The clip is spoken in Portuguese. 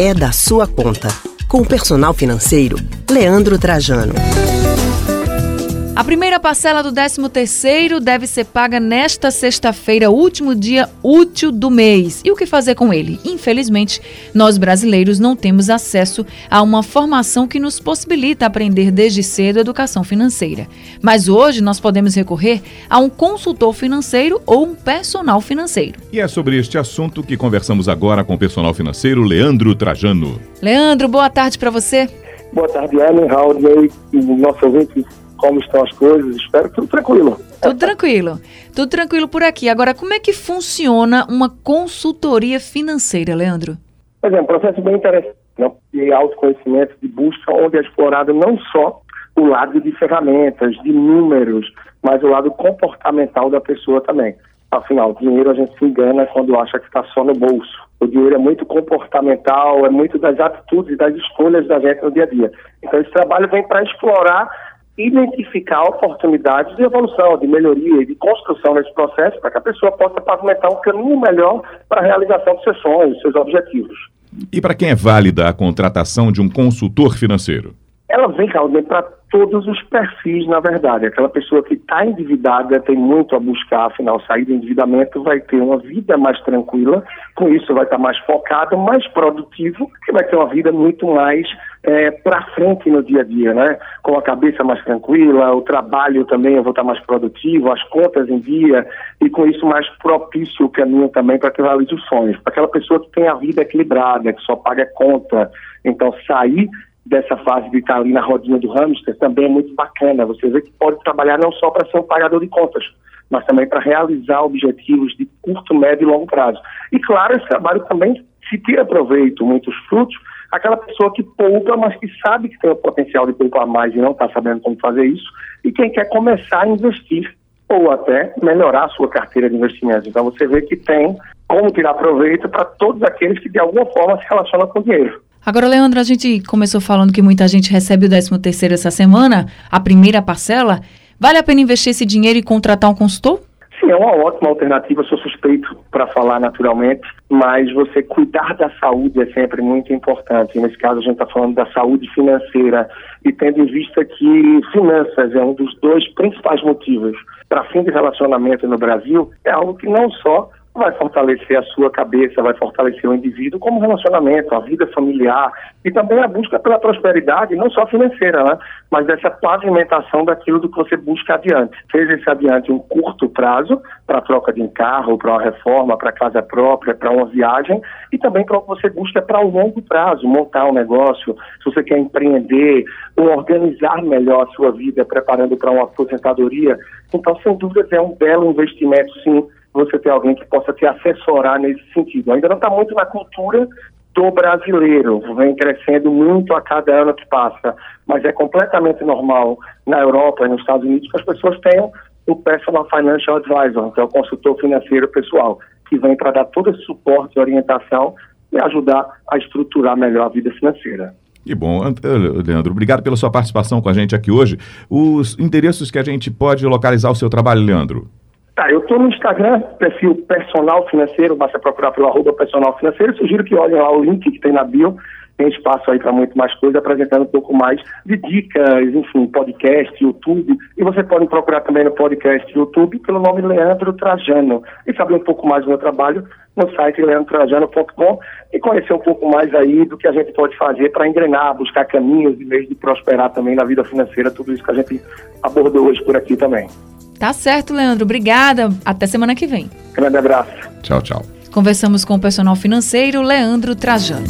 é da sua conta. Com o personal financeiro, Leandro Trajano. A primeira parcela do 13º deve ser paga nesta sexta-feira, último dia útil do mês. E o que fazer com ele? Infelizmente, nós brasileiros não temos acesso a uma formação que nos possibilita aprender desde cedo educação financeira. Mas hoje nós podemos recorrer a um consultor financeiro ou um personal financeiro. E é sobre este assunto que conversamos agora com o personal financeiro Leandro Trajano. Leandro, boa tarde para você. Boa tarde, Ana, Raul e nosso ouvinte como estão as coisas. Espero que tudo tranquilo. Tudo tranquilo. Tudo tranquilo por aqui. Agora, como é que funciona uma consultoria financeira, Leandro? Pois é, um processo bem interessante né? de autoconhecimento, de busca, onde é explorado não só o lado de ferramentas, de números, mas o lado comportamental da pessoa também. Afinal, o dinheiro a gente se engana quando acha que está só no bolso. O dinheiro é muito comportamental, é muito das atitudes, das escolhas da gente no dia a dia. Então, esse trabalho vem para explorar identificar oportunidades de evolução, de melhoria e de construção nesse processo para que a pessoa possa pavimentar um caminho melhor para a realização dos seus sonhos, seus objetivos. E para quem é válida a contratação de um consultor financeiro? Ela vem, Claudio, para todos os perfis, na verdade. Aquela pessoa que está endividada tem muito a buscar, afinal, sair do endividamento vai ter uma vida mais tranquila, com isso vai estar tá mais focado, mais produtivo, e vai ter uma vida muito mais é, para frente no dia a dia, né? Com a cabeça mais tranquila, o trabalho também eu vou estar tá mais produtivo, as contas em dia, e com isso mais propício o caminho também para que realize os sonhos. Para aquela pessoa que tem a vida equilibrada, que só paga conta. Então, sair dessa fase de estar na rodinha do hamster também é muito bacana. Você vê que pode trabalhar não só para ser um pagador de contas, mas também para realizar objetivos de curto, médio e longo prazo. E claro, esse trabalho também se tira proveito, muitos frutos, aquela pessoa que poupa, mas que sabe que tem o potencial de poupar mais e não está sabendo como fazer isso, e quem quer começar a investir ou até melhorar a sua carteira de investimentos. Então você vê que tem como tirar proveito para todos aqueles que de alguma forma se relacionam com o dinheiro. Agora, Leandro, a gente começou falando que muita gente recebe o 13 terceiro essa semana, a primeira parcela. Vale a pena investir esse dinheiro e contratar um consultor? Sim, é uma ótima alternativa, sou suspeito para falar naturalmente, mas você cuidar da saúde é sempre muito importante. Nesse caso, a gente está falando da saúde financeira e tendo em vista que finanças é um dos dois principais motivos para fim de relacionamento no Brasil, é algo que não só vai fortalecer a sua cabeça, vai fortalecer o indivíduo como relacionamento, a vida familiar e também a busca pela prosperidade, não só financeira, né? mas dessa pavimentação daquilo do que você busca adiante. Seja esse adiante um curto prazo para troca de um carro, para uma reforma, para casa própria, para uma viagem e também para o que você busca para o longo prazo, montar um negócio, se você quer empreender ou organizar melhor a sua vida, preparando para uma aposentadoria. Então, sem dúvidas, é um belo investimento, sim, você ter alguém que possa te assessorar nesse sentido. Ainda não está muito na cultura do brasileiro, vem crescendo muito a cada ano que passa, mas é completamente normal na Europa e nos Estados Unidos que as pessoas tenham o Personal Financial Advisor, que é o consultor financeiro pessoal, que vem para dar todo esse suporte e orientação e ajudar a estruturar melhor a vida financeira. Que bom. Leandro, obrigado pela sua participação com a gente aqui hoje. Os endereços que a gente pode localizar o seu trabalho, Leandro. Tá, eu estou no Instagram, perfil personal financeiro, basta procurar pelo arroba personal financeiro. Sugiro que olhem lá o link que tem na bio. Tem espaço aí para muito mais coisa, apresentando um pouco mais de dicas, enfim, podcast, YouTube. E você pode procurar também no podcast YouTube pelo nome Leandro Trajano. E saber um pouco mais do meu trabalho no site leandrotrajano.com e conhecer um pouco mais aí do que a gente pode fazer para engrenar, buscar caminhos e meios de prosperar também na vida financeira, tudo isso que a gente abordou hoje por aqui também. Tá certo, Leandro. Obrigada. Até semana que vem. Grande abraço. Tchau, tchau. Conversamos com o personal financeiro Leandro Trajano.